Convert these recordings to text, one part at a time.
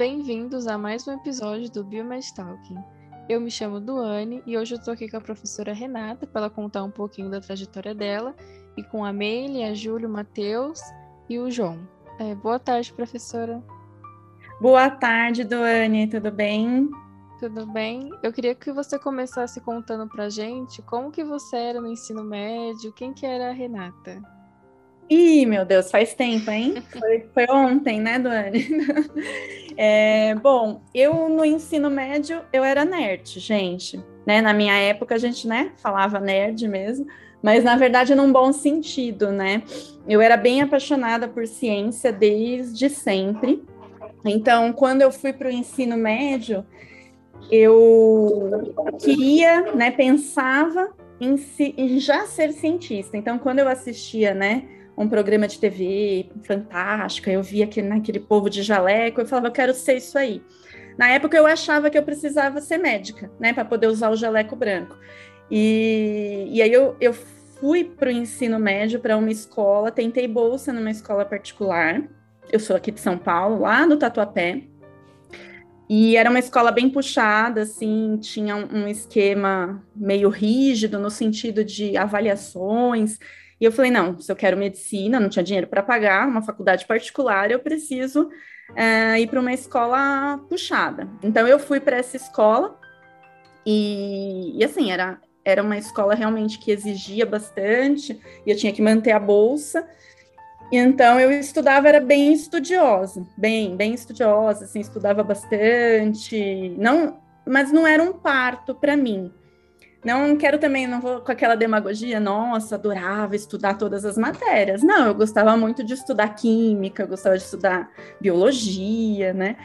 bem-vindos a mais um episódio do Biomed Talking. Eu me chamo Duane e hoje eu tô aqui com a professora Renata para ela contar um pouquinho da trajetória dela e com a Meile, a Júlia, o Matheus e o João. É, boa tarde, professora. Boa tarde, Duane, tudo bem? Tudo bem? Eu queria que você começasse contando pra gente como que você era no ensino médio, quem que era a Renata? Ih, meu Deus, faz tempo, hein? Foi, foi ontem, né, Duane? É, bom, eu no ensino médio, eu era nerd, gente. Né? Na minha época, a gente, né, falava nerd mesmo, mas na verdade num bom sentido, né? Eu era bem apaixonada por ciência desde sempre. Então, quando eu fui para o ensino médio, eu queria, né, pensava em, si, em já ser cientista. Então, quando eu assistia, né, um programa de TV fantástico, eu via aquele, naquele povo de jaleco, eu falava, eu quero ser isso aí. Na época eu achava que eu precisava ser médica, né, para poder usar o jaleco branco. E, e aí eu, eu fui para o ensino médio para uma escola, tentei bolsa numa escola particular. Eu sou aqui de São Paulo, lá no Tatuapé. E era uma escola bem puxada, assim, tinha um esquema meio rígido no sentido de avaliações. E eu falei, não, se eu quero medicina, não tinha dinheiro para pagar uma faculdade particular, eu preciso é, ir para uma escola puxada. Então eu fui para essa escola e, e, assim, era, era uma escola realmente que exigia bastante, e eu tinha que manter a bolsa. Então eu estudava, era bem estudiosa, bem, bem estudiosa, assim, estudava bastante, não, mas não era um parto para mim. Não quero também, não vou com aquela demagogia, nossa, adorava estudar todas as matérias. Não, eu gostava muito de estudar química, eu gostava de estudar biologia, né?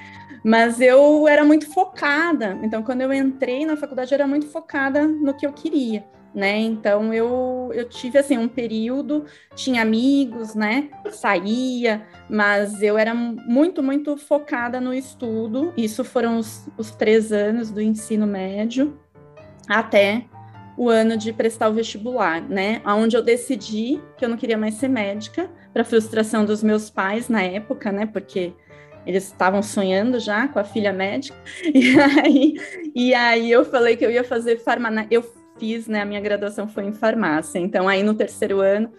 Mas eu era muito focada. Então, quando eu entrei na faculdade, eu era muito focada no que eu queria, né? Então, eu, eu tive, assim, um período, tinha amigos, né? Saía, mas eu era muito, muito focada no estudo. Isso foram os, os três anos do ensino médio até o ano de prestar o vestibular, né? Onde eu decidi que eu não queria mais ser médica, para frustração dos meus pais na época, né? Porque eles estavam sonhando já com a filha médica. E aí, e aí eu falei que eu ia fazer farmácia. Eu fiz, né? A minha graduação foi em farmácia. Então, aí no terceiro ano,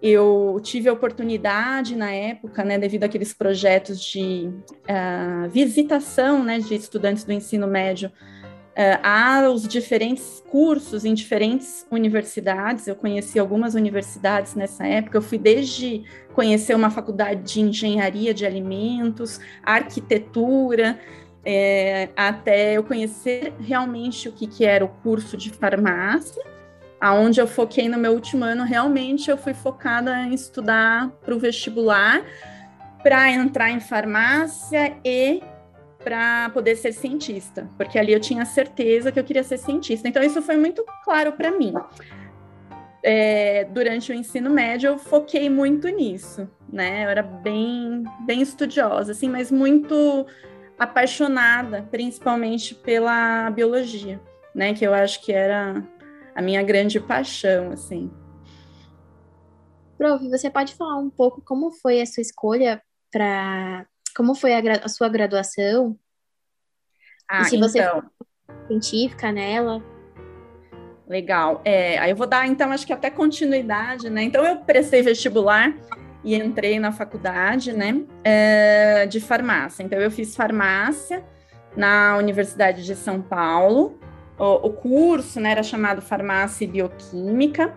eu tive a oportunidade na época, né, devido àqueles projetos de uh, visitação, né, de estudantes do ensino médio há os diferentes cursos em diferentes universidades. Eu conheci algumas universidades nessa época. Eu fui desde conhecer uma faculdade de engenharia de alimentos, arquitetura, é, até eu conhecer realmente o que, que era o curso de farmácia, aonde eu foquei no meu último ano. Realmente eu fui focada em estudar para o vestibular, para entrar em farmácia e para poder ser cientista, porque ali eu tinha certeza que eu queria ser cientista. Então, isso foi muito claro para mim. É, durante o ensino médio, eu foquei muito nisso, né? Eu era bem, bem estudiosa, assim, mas muito apaixonada, principalmente pela biologia, né? Que eu acho que era a minha grande paixão, assim. Prof, você pode falar um pouco como foi a sua escolha para como foi a, a sua graduação? Ah, e se você então... científica nela? Legal. É, aí eu vou dar, então, acho que até continuidade, né? Então, eu prestei vestibular e entrei na faculdade, né, é, de farmácia. Então, eu fiz farmácia na Universidade de São Paulo. O, o curso, né, era chamado Farmácia e Bioquímica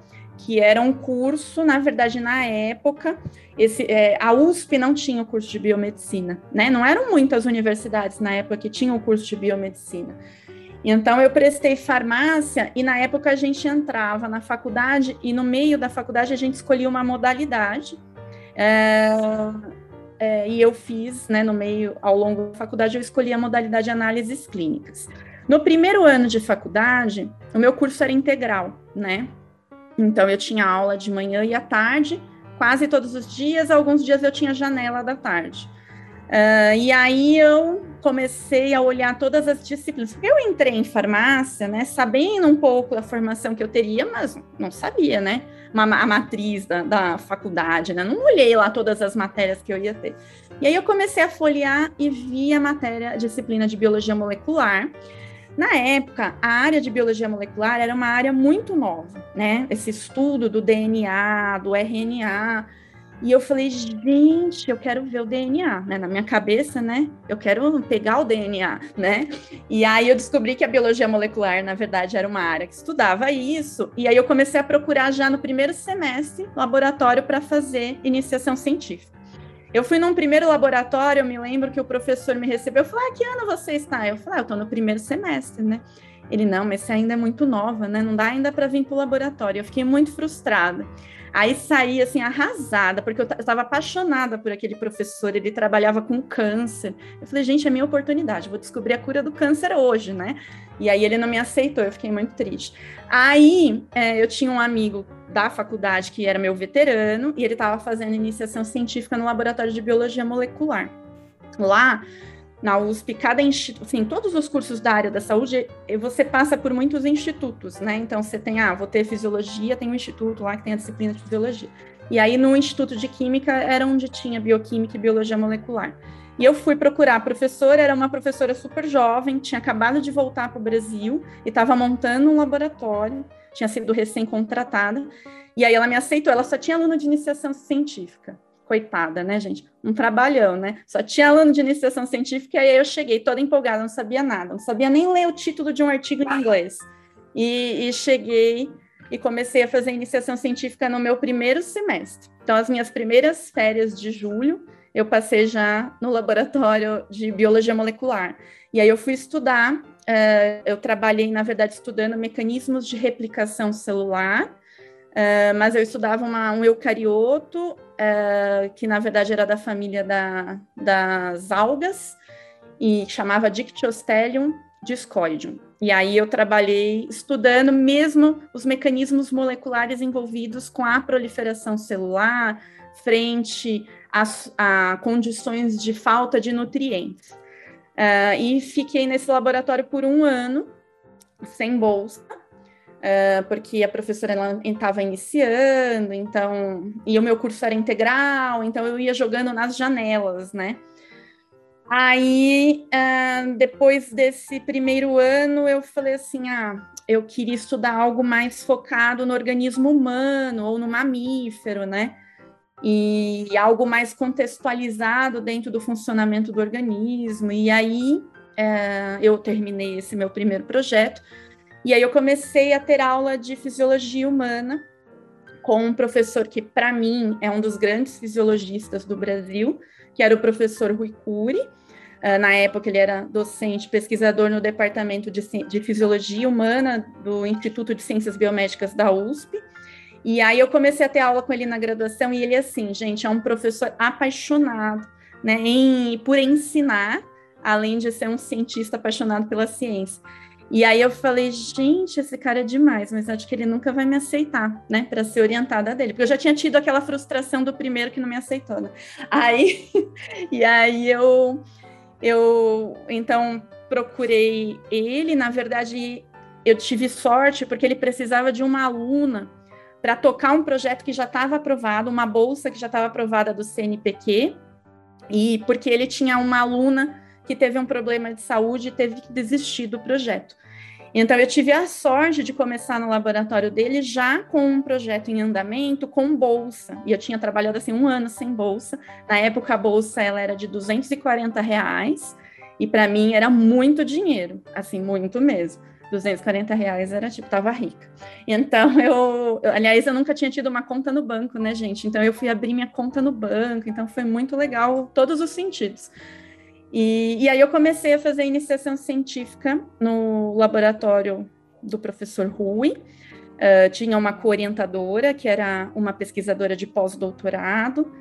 que era um curso, na verdade, na época, esse, é, a USP não tinha o curso de biomedicina, né? Não eram muitas universidades na época que tinham o curso de biomedicina. Então eu prestei farmácia e na época a gente entrava na faculdade e no meio da faculdade a gente escolhia uma modalidade. É, é, e eu fiz, né, no meio, ao longo da faculdade, eu escolhi a modalidade de análises clínicas. No primeiro ano de faculdade, o meu curso era integral, né? Então, eu tinha aula de manhã e à tarde, quase todos os dias, alguns dias eu tinha janela da tarde. Uh, e aí eu comecei a olhar todas as disciplinas. Eu entrei em farmácia, né, sabendo um pouco da formação que eu teria, mas não sabia, né, uma, a matriz da, da faculdade, né, não olhei lá todas as matérias que eu ia ter. E aí eu comecei a folhear e vi a matéria, a disciplina de biologia molecular. Na época, a área de biologia molecular era uma área muito nova, né, esse estudo do DNA, do RNA, e eu falei, gente, eu quero ver o DNA, né? Na minha cabeça, né? Eu quero pegar o DNA, né? E aí eu descobri que a biologia molecular, na verdade, era uma área que estudava isso. E aí eu comecei a procurar já no primeiro semestre laboratório para fazer iniciação científica. Eu fui num primeiro laboratório, eu me lembro que o professor me recebeu, eu falei, ah, que ano você está? Eu falei, ah, eu estou no primeiro semestre, né? Ele, não, mas você ainda é muito nova, né? Não dá ainda para vir para o laboratório. Eu fiquei muito frustrada. Aí saí assim arrasada, porque eu estava apaixonada por aquele professor, ele trabalhava com câncer. Eu falei, gente, é minha oportunidade, vou descobrir a cura do câncer hoje, né? E aí ele não me aceitou, eu fiquei muito triste. Aí é, eu tinha um amigo da faculdade que era meu veterano e ele estava fazendo iniciação científica no laboratório de biologia molecular. Lá na USP, cada instituto, assim, todos os cursos da área da saúde, você passa por muitos institutos, né? Então você tem, ah, vou ter fisiologia, tem um instituto lá que tem a disciplina de fisiologia. E aí no Instituto de Química era onde tinha bioquímica e biologia molecular. E eu fui procurar a professora, era uma professora super jovem, tinha acabado de voltar para o Brasil e estava montando um laboratório, tinha sido recém-contratada. E aí ela me aceitou, ela só tinha aluno de iniciação científica coitada, né, gente? Um trabalhão, né? Só tinha aluno de iniciação científica e aí eu cheguei toda empolgada, não sabia nada, não sabia nem ler o título de um artigo em inglês. E, e cheguei e comecei a fazer iniciação científica no meu primeiro semestre. Então, as minhas primeiras férias de julho, eu passei já no laboratório de biologia molecular. E aí eu fui estudar, uh, eu trabalhei, na verdade, estudando mecanismos de replicação celular, uh, mas eu estudava uma, um eucarioto é, que na verdade era da família da, das algas, e chamava Dictyostelium discoideum. E aí eu trabalhei estudando mesmo os mecanismos moleculares envolvidos com a proliferação celular frente a, a condições de falta de nutrientes. Uh, e fiquei nesse laboratório por um ano, sem bolsa, uh, porque a professora estava iniciando, então, e o meu curso era integral, então eu ia jogando nas janelas, né? Aí, uh, depois desse primeiro ano, eu falei assim: ah, eu queria estudar algo mais focado no organismo humano ou no mamífero, né? E algo mais contextualizado dentro do funcionamento do organismo. E aí, uh, eu terminei esse meu primeiro projeto. E aí eu comecei a ter aula de fisiologia humana com um professor que, para mim, é um dos grandes fisiologistas do Brasil, que era o professor Rui Cury. Uh, na época, ele era docente, pesquisador no Departamento de, de Fisiologia Humana do Instituto de Ciências Biomédicas da USP. E aí eu comecei a ter aula com ele na graduação, e ele, assim, gente, é um professor apaixonado né, em, por ensinar, além de ser um cientista apaixonado pela ciência. E aí eu falei, gente, esse cara é demais, mas acho que ele nunca vai me aceitar, né, para ser orientada dele, porque eu já tinha tido aquela frustração do primeiro que não me aceitou, né? Aí, e aí eu, eu, então procurei ele, na verdade, eu tive sorte porque ele precisava de uma aluna para tocar um projeto que já estava aprovado, uma bolsa que já estava aprovada do CNPq, e porque ele tinha uma aluna que teve um problema de saúde e teve que desistir do projeto. Então, eu tive a sorte de começar no laboratório dele já com um projeto em andamento, com bolsa. E eu tinha trabalhado assim um ano sem bolsa. Na época, a bolsa ela era de 240 reais. E para mim era muito dinheiro, assim, muito mesmo. 240 reais era tipo, tava rica. Então eu, eu, aliás, eu nunca tinha tido uma conta no banco, né, gente? Então eu fui abrir minha conta no banco, então foi muito legal, todos os sentidos. E, e aí eu comecei a fazer iniciação científica no laboratório do professor Rui. Uh, tinha uma co-orientadora, que era uma pesquisadora de pós-doutorado,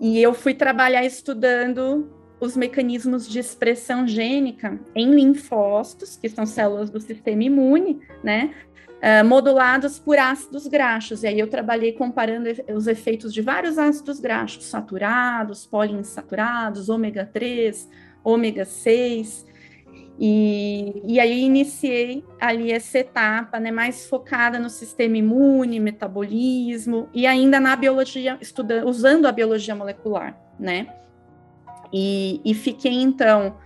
e eu fui trabalhar estudando os mecanismos de expressão gênica em linfócitos, que são células do sistema imune, né? Uh, modulados por ácidos graxos. E aí eu trabalhei comparando os efeitos de vários ácidos graxos, saturados, poliinsaturados, ômega 3, ômega 6. E, e aí iniciei ali essa etapa, né, mais focada no sistema imune, metabolismo e ainda na biologia, estudando, usando a biologia molecular, né? E, e fiquei então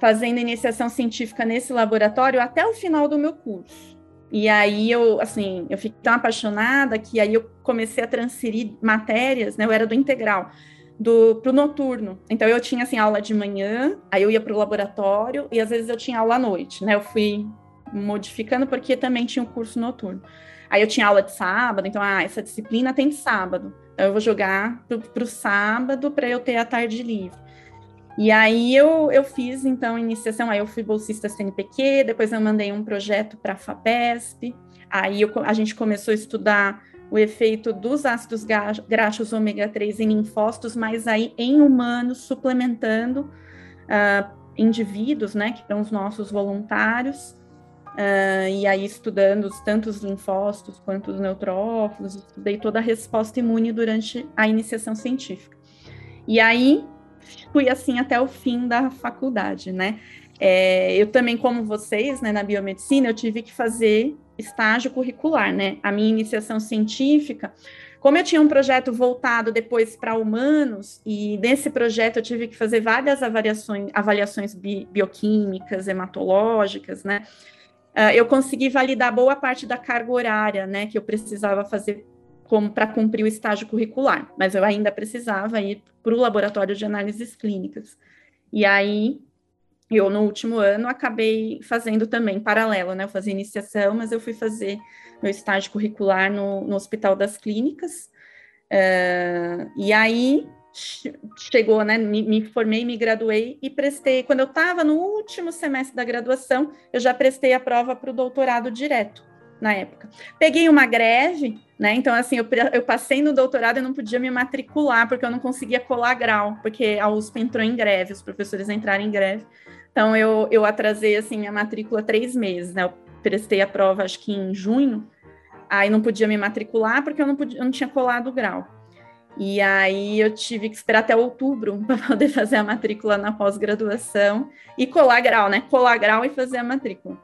fazendo iniciação científica nesse laboratório até o final do meu curso. E aí eu, assim, eu fiquei tão apaixonada que aí eu comecei a transferir matérias, né? Eu era do integral do pro noturno. Então eu tinha assim aula de manhã, aí eu ia para o laboratório e às vezes eu tinha aula à noite, né? Eu fui modificando porque também tinha um curso noturno. Aí eu tinha aula de sábado, então ah, essa disciplina tem sábado. Eu vou jogar para o sábado para eu ter a tarde livre. E aí eu, eu fiz então iniciação, aí eu fui bolsista CNPq, depois eu mandei um projeto para a FAPESP, aí eu, a gente começou a estudar o efeito dos ácidos graxos ômega 3 em linfócitos, mas aí em humanos, suplementando uh, indivíduos, né, que são os nossos voluntários, uh, e aí estudando tanto os linfócitos quanto os neutrófilos, estudei toda a resposta imune durante a iniciação científica. E aí fui assim até o fim da faculdade, né? É, eu também, como vocês, né, na biomedicina, eu tive que fazer estágio curricular, né? A minha iniciação científica, como eu tinha um projeto voltado depois para humanos, e nesse projeto eu tive que fazer várias avaliações, avaliações bi, bioquímicas, hematológicas, né? Uh, eu consegui validar boa parte da carga horária, né, que eu precisava fazer para cumprir o estágio curricular, mas eu ainda precisava ir para o laboratório de análises clínicas. E aí eu no último ano acabei fazendo também paralelo, né? Eu fazia iniciação, mas eu fui fazer meu estágio curricular no, no Hospital das Clínicas. Uh, e aí chegou, né? Me, me, formei, me graduei e prestei. Quando eu estava no último semestre da graduação, eu já prestei a prova para o doutorado direto na época. Peguei uma greve, né? Então, assim, eu, eu passei no doutorado e não podia me matricular, porque eu não conseguia colar grau, porque a USP entrou em greve, os professores entraram em greve. Então, eu, eu atrasei, assim, minha matrícula três meses, né? Eu prestei a prova, acho que em junho, aí não podia me matricular porque eu não, podia, eu não tinha colado grau. E aí eu tive que esperar até outubro para poder fazer a matrícula na pós-graduação e colar grau, né? Colar grau e fazer a matrícula.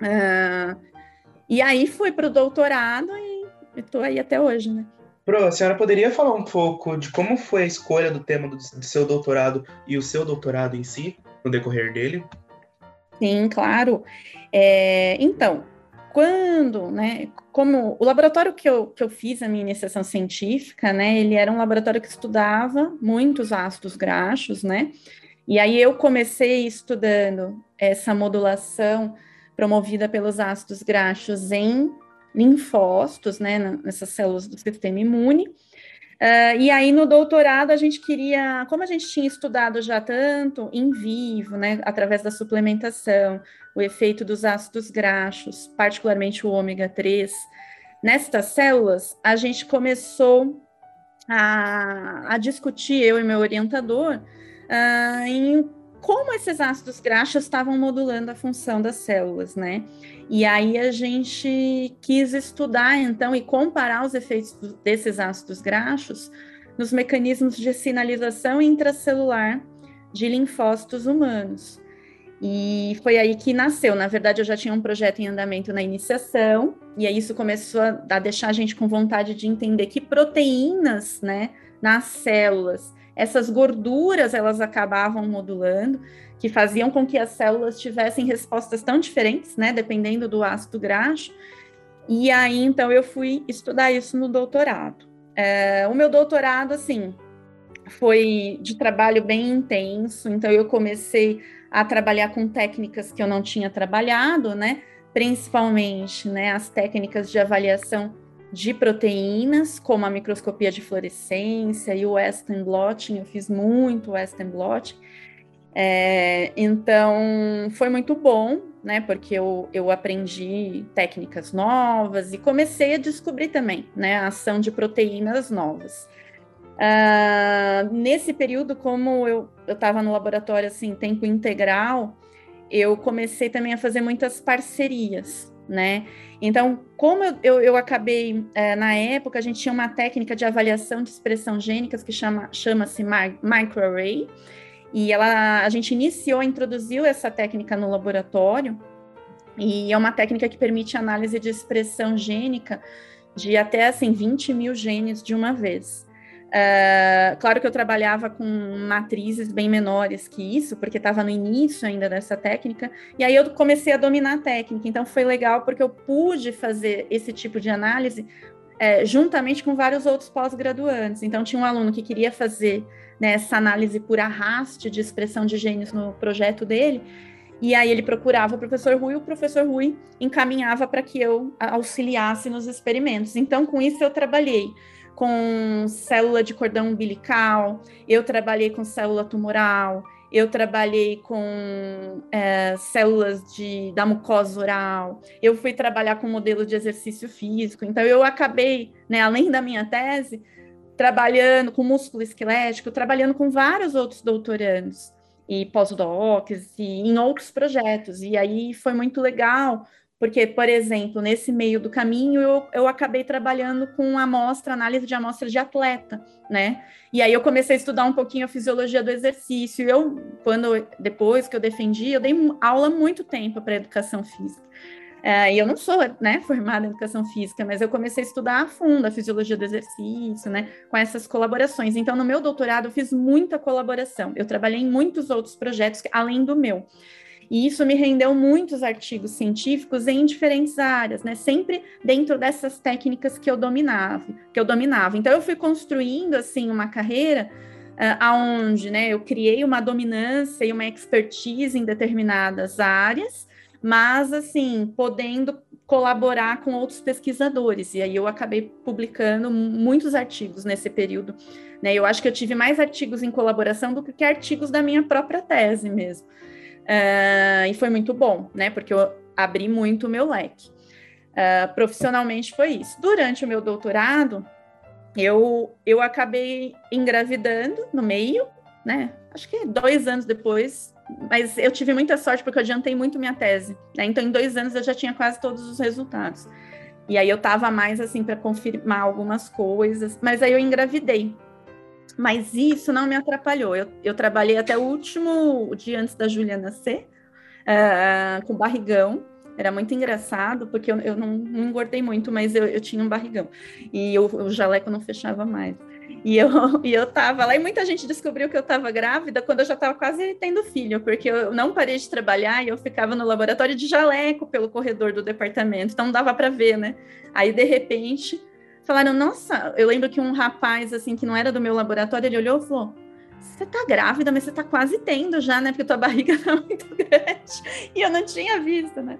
Uh, e aí fui para o doutorado e estou aí até hoje, né? Pro, a senhora poderia falar um pouco de como foi a escolha do tema do, do seu doutorado e o seu doutorado em si? no decorrer dele? Sim, claro. É, então, quando, né, como o laboratório que eu, que eu fiz a minha iniciação científica, né, ele era um laboratório que estudava muitos ácidos graxos, né, e aí eu comecei estudando essa modulação promovida pelos ácidos graxos em linfócitos, né, nessas células do sistema imune, Uh, e aí no doutorado a gente queria, como a gente tinha estudado já tanto em vivo, né, através da suplementação, o efeito dos ácidos graxos, particularmente o ômega 3, nestas células, a gente começou a, a discutir, eu e meu orientador, uh, em como esses ácidos graxos estavam modulando a função das células, né? E aí a gente quis estudar, então, e comparar os efeitos desses ácidos graxos nos mecanismos de sinalização intracelular de linfócitos humanos. E foi aí que nasceu. Na verdade, eu já tinha um projeto em andamento na iniciação, e aí isso começou a, a deixar a gente com vontade de entender que proteínas, né, nas células essas gorduras elas acabavam modulando, que faziam com que as células tivessem respostas tão diferentes, né, dependendo do ácido graxo. E aí, então, eu fui estudar isso no doutorado. É, o meu doutorado, assim, foi de trabalho bem intenso, então eu comecei a trabalhar com técnicas que eu não tinha trabalhado, né, principalmente, né, as técnicas de avaliação de proteínas, como a microscopia de fluorescência e o Western blotting, eu fiz muito Western blotting. É, então, foi muito bom, né, porque eu, eu aprendi técnicas novas e comecei a descobrir também, né, a ação de proteínas novas. Uh, nesse período, como eu estava no laboratório assim, tempo integral, eu comecei também a fazer muitas parcerias, né? Então, como eu, eu, eu acabei, é, na época, a gente tinha uma técnica de avaliação de expressão gênicas que chama, chama-se microarray, e ela, a gente iniciou, introduziu essa técnica no laboratório, e é uma técnica que permite análise de expressão gênica de até, assim, 20 mil genes de uma vez. Uh, claro que eu trabalhava com matrizes bem menores que isso, porque estava no início ainda dessa técnica, e aí eu comecei a dominar a técnica. Então foi legal porque eu pude fazer esse tipo de análise é, juntamente com vários outros pós-graduantes. Então tinha um aluno que queria fazer né, essa análise por arraste de expressão de genes no projeto dele, e aí ele procurava o professor Rui, o professor Rui encaminhava para que eu auxiliasse nos experimentos. Então com isso eu trabalhei com célula de cordão umbilical, eu trabalhei com célula tumoral, eu trabalhei com é, células de, da mucosa oral, eu fui trabalhar com modelo de exercício físico. Então, eu acabei, né, além da minha tese, trabalhando com músculo esquelético, trabalhando com vários outros doutorandos e pós-docs e em outros projetos. E aí foi muito legal, porque, por exemplo, nesse meio do caminho, eu, eu acabei trabalhando com amostra, análise de amostra de atleta, né? E aí eu comecei a estudar um pouquinho a fisiologia do exercício. Eu, quando depois que eu defendi, eu dei aula muito tempo para educação física. É, e eu não sou né, formada em educação física, mas eu comecei a estudar a fundo a fisiologia do exercício, né, com essas colaborações. Então, no meu doutorado, eu fiz muita colaboração. Eu trabalhei em muitos outros projetos além do meu. E isso me rendeu muitos artigos científicos em diferentes áreas, né? Sempre dentro dessas técnicas que eu dominava, que eu dominava. Então eu fui construindo assim uma carreira uh, aonde, né, eu criei uma dominância e uma expertise em determinadas áreas, mas assim, podendo colaborar com outros pesquisadores. E aí eu acabei publicando muitos artigos nesse período. Né? Eu acho que eu tive mais artigos em colaboração do que artigos da minha própria tese mesmo. Uh, e foi muito bom, né? Porque eu abri muito o meu leque. Uh, profissionalmente foi isso. Durante o meu doutorado, eu, eu acabei engravidando no meio, né? Acho que dois anos depois, mas eu tive muita sorte porque eu adiantei muito minha tese. Né? Então, em dois anos eu já tinha quase todos os resultados. E aí eu tava mais assim para confirmar algumas coisas, mas aí eu engravidei. Mas isso não me atrapalhou. Eu, eu trabalhei até o último dia antes da Júlia nascer, uh, com barrigão. Era muito engraçado, porque eu, eu não, não, engordei muito, mas eu, eu tinha um barrigão. E eu, o jaleco não fechava mais. E eu, e eu tava lá, e muita gente descobriu que eu estava grávida quando eu já estava quase tendo filho, porque eu não parei de trabalhar e eu ficava no laboratório de jaleco pelo corredor do departamento, então não dava para ver, né? Aí, de repente, falaram, nossa, eu lembro que um rapaz, assim, que não era do meu laboratório, ele olhou e falou, você tá grávida, mas você tá quase tendo já, né? Porque tua barriga tá muito grande. E eu não tinha visto, né?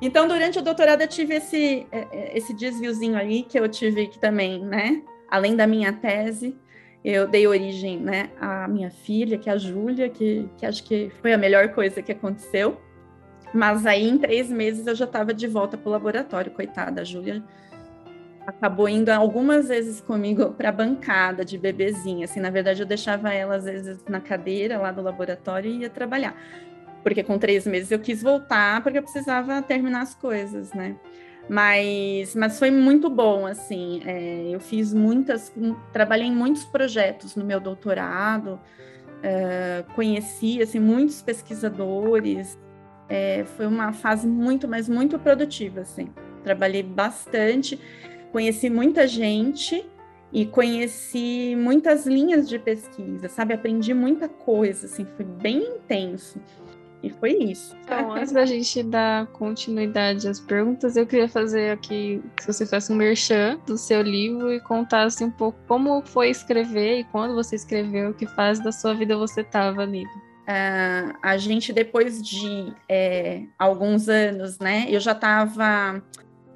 Então, durante o doutorado, eu tive esse, é, é, esse desviozinho aí, que eu tive que também, né? Além da minha tese, eu dei origem, né, à minha filha, que é a Júlia, que, que acho que foi a melhor coisa que aconteceu. Mas aí, em três meses, eu já estava de volta para o laboratório, coitada. A Júlia acabou indo algumas vezes comigo para bancada de bebezinha. Assim, na verdade, eu deixava ela às vezes na cadeira lá do laboratório e ia trabalhar. Porque com três meses eu quis voltar porque eu precisava terminar as coisas, né? Mas, mas foi muito bom, assim. É, eu fiz muitas, trabalhei em muitos projetos no meu doutorado, é, conheci assim muitos pesquisadores. É, foi uma fase muito, mas muito produtiva, assim. Trabalhei bastante conheci muita gente e conheci muitas linhas de pesquisa, sabe? Aprendi muita coisa, assim, foi bem intenso. E foi isso. Então, antes da gente dar continuidade às perguntas, eu queria fazer aqui que você fizesse um merchan do seu livro e contasse um pouco como foi escrever e quando você escreveu, que fase da sua vida você estava nele. Uh, a gente, depois de é, alguns anos, né, eu já estava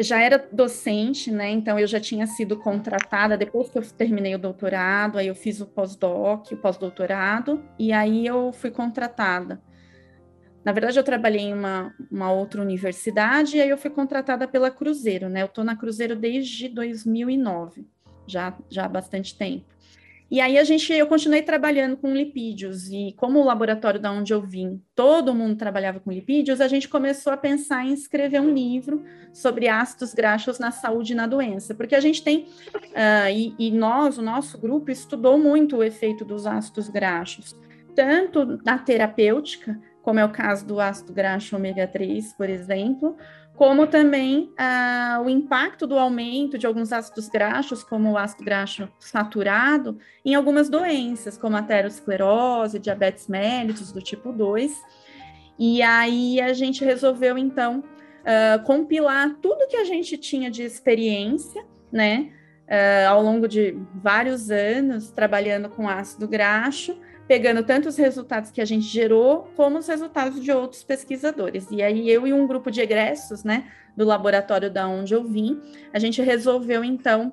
já era docente, né? Então eu já tinha sido contratada depois que eu terminei o doutorado, aí eu fiz o pós-doc, o pós-doutorado, e aí eu fui contratada. Na verdade, eu trabalhei em uma, uma outra universidade e aí eu fui contratada pela Cruzeiro, né? Eu estou na Cruzeiro desde 2009, já, já há bastante tempo. E aí a gente, eu continuei trabalhando com lipídios. E como o laboratório da onde eu vim, todo mundo trabalhava com lipídios, a gente começou a pensar em escrever um livro sobre ácidos graxos na saúde e na doença, porque a gente tem uh, e, e nós, o nosso grupo estudou muito o efeito dos ácidos graxos, tanto na terapêutica, como é o caso do ácido graxo ômega 3, por exemplo, como também ah, o impacto do aumento de alguns ácidos graxos, como o ácido graxo saturado, em algumas doenças, como aterosclerose, diabetes mellitus do tipo 2. E aí a gente resolveu, então, ah, compilar tudo que a gente tinha de experiência, né, ah, ao longo de vários anos trabalhando com ácido graxo, pegando tanto os resultados que a gente gerou, como os resultados de outros pesquisadores. E aí eu e um grupo de egressos, né, do laboratório da onde eu vim, a gente resolveu então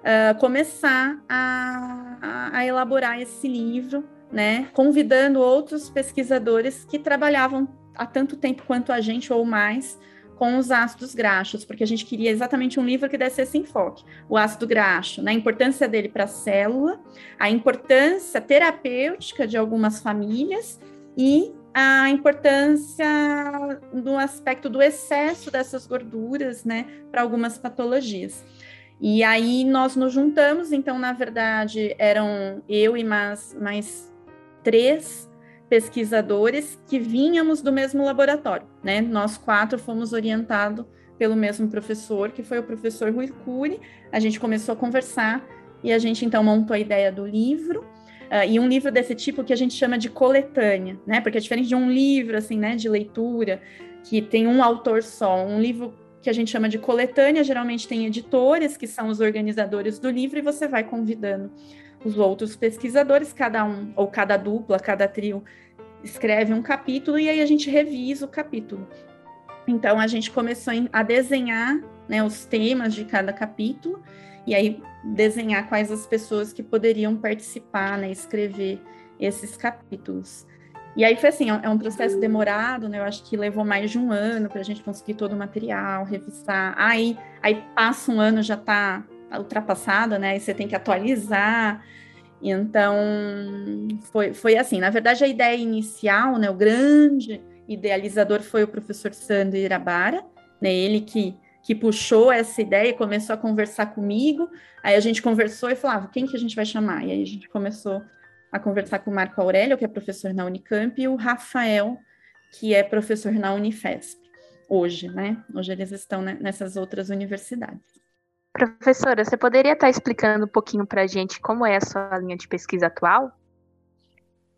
uh, começar a, a, elaborar esse livro, né, convidando outros pesquisadores que trabalhavam há tanto tempo quanto a gente ou mais com os ácidos graxos, porque a gente queria exatamente um livro que desse esse enfoque. O ácido graxo, né, a importância dele para a célula, a importância terapêutica de algumas famílias e a importância do aspecto do excesso dessas gorduras, né, para algumas patologias. E aí nós nos juntamos, então, na verdade, eram eu e mais, mais três pesquisadores que vínhamos do mesmo laboratório, né? Nós quatro fomos orientados pelo mesmo professor, que foi o professor Rui Cury. A gente começou a conversar e a gente então montou a ideia do livro. Uh, e um livro desse tipo que a gente chama de coletânea, né? Porque é diferente de um livro assim, né, de leitura que tem um autor só. Um livro que a gente chama de coletânea geralmente tem editores que são os organizadores do livro e você vai convidando os outros pesquisadores, cada um, ou cada dupla, cada trio, escreve um capítulo e aí a gente revisa o capítulo. Então a gente começou a desenhar né, os temas de cada capítulo e aí desenhar quais as pessoas que poderiam participar, né, escrever esses capítulos. E aí foi assim, é um processo demorado, né? Eu acho que levou mais de um ano para a gente conseguir todo o material, revisar. Aí, aí passa um ano, já está ultrapassada, né? E você tem que atualizar. Então, foi, foi assim. Na verdade, a ideia inicial, né? O grande idealizador foi o professor Sandro Irabara, né? Ele que, que puxou essa ideia e começou a conversar comigo. Aí a gente conversou e falava, quem que a gente vai chamar? E aí a gente começou a conversar com o Marco Aurélio, que é professor na Unicamp, e o Rafael, que é professor na Unifesp, hoje, né? Hoje eles estão nessas outras universidades. Professora, você poderia estar explicando um pouquinho para a gente como é a sua linha de pesquisa atual?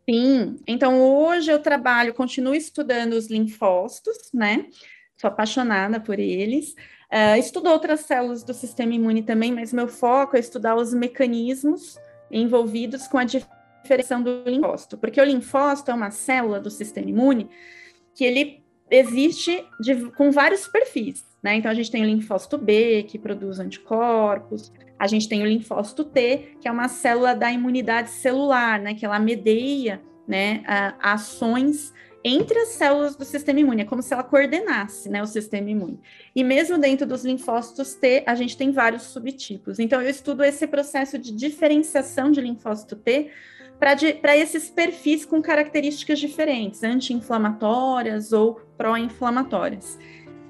Sim, então hoje eu trabalho, continuo estudando os linfócitos, né? Sou apaixonada por eles. Uh, estudo outras células do sistema imune também, mas meu foco é estudar os mecanismos envolvidos com a diferenciação do linfócito, porque o linfócito é uma célula do sistema imune que ele existe de, com vários perfis. Né? Então, a gente tem o linfócito B, que produz anticorpos, a gente tem o linfócito T, que é uma célula da imunidade celular, né? que ela medeia né, ações entre as células do sistema imune, é como se ela coordenasse né, o sistema imune. E mesmo dentro dos linfócitos T, a gente tem vários subtipos. Então, eu estudo esse processo de diferenciação de linfócito T para esses perfis com características diferentes, anti-inflamatórias ou pró-inflamatórias.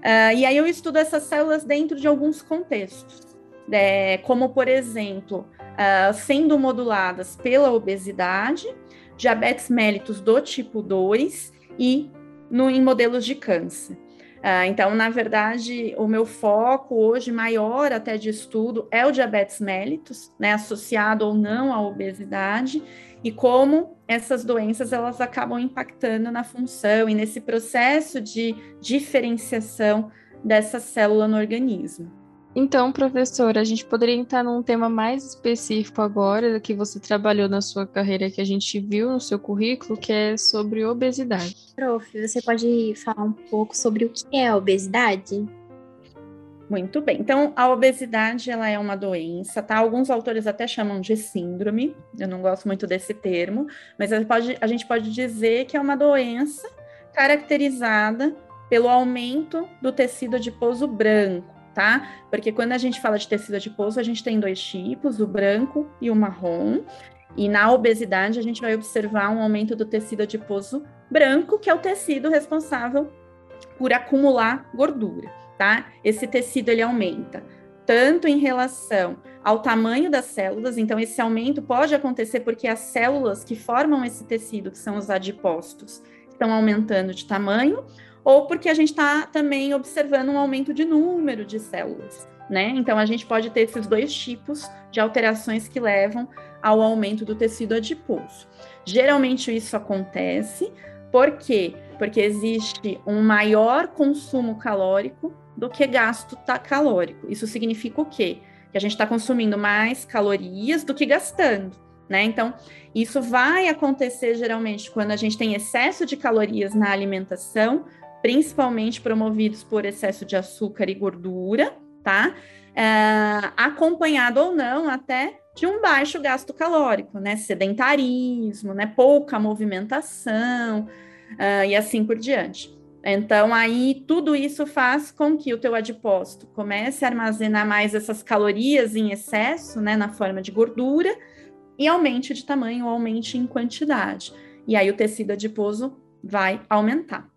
Uh, e aí eu estudo essas células dentro de alguns contextos, é, como, por exemplo, uh, sendo moduladas pela obesidade, diabetes mellitus do tipo 2 e no, em modelos de câncer. Uh, então, na verdade, o meu foco hoje maior até de estudo é o diabetes mellitus, né, associado ou não à obesidade, e como essas doenças elas acabam impactando na função e nesse processo de diferenciação dessa célula no organismo. Então, professora, a gente poderia entrar num tema mais específico agora, que você trabalhou na sua carreira, que a gente viu no seu currículo, que é sobre obesidade. Prof, você pode falar um pouco sobre o que é a obesidade? Muito bem. Então, a obesidade ela é uma doença, tá? Alguns autores até chamam de síndrome. Eu não gosto muito desse termo, mas a gente pode, a gente pode dizer que é uma doença caracterizada pelo aumento do tecido adiposo branco, tá? Porque quando a gente fala de tecido adiposo, a gente tem dois tipos, o branco e o marrom. E na obesidade, a gente vai observar um aumento do tecido adiposo branco, que é o tecido responsável por acumular gordura, tá? Esse tecido ele aumenta tanto em relação ao tamanho das células, então esse aumento pode acontecer porque as células que formam esse tecido, que são os adipócitos, estão aumentando de tamanho, ou porque a gente está também observando um aumento de número de células, né? Então a gente pode ter esses dois tipos de alterações que levam ao aumento do tecido adiposo. Geralmente isso acontece por quê? Porque existe um maior consumo calórico do que gasto calórico. Isso significa o quê? Que a gente está consumindo mais calorias do que gastando, né? Então, isso vai acontecer geralmente quando a gente tem excesso de calorias na alimentação, principalmente promovidos por excesso de açúcar e gordura, tá? É, acompanhado ou não até de um baixo gasto calórico, né? Sedentarismo, né? Pouca movimentação, uh, e assim por diante. Então, aí tudo isso faz com que o teu adipócito comece a armazenar mais essas calorias em excesso, né, na forma de gordura, e aumente de tamanho, aumente em quantidade. E aí o tecido adiposo vai aumentar.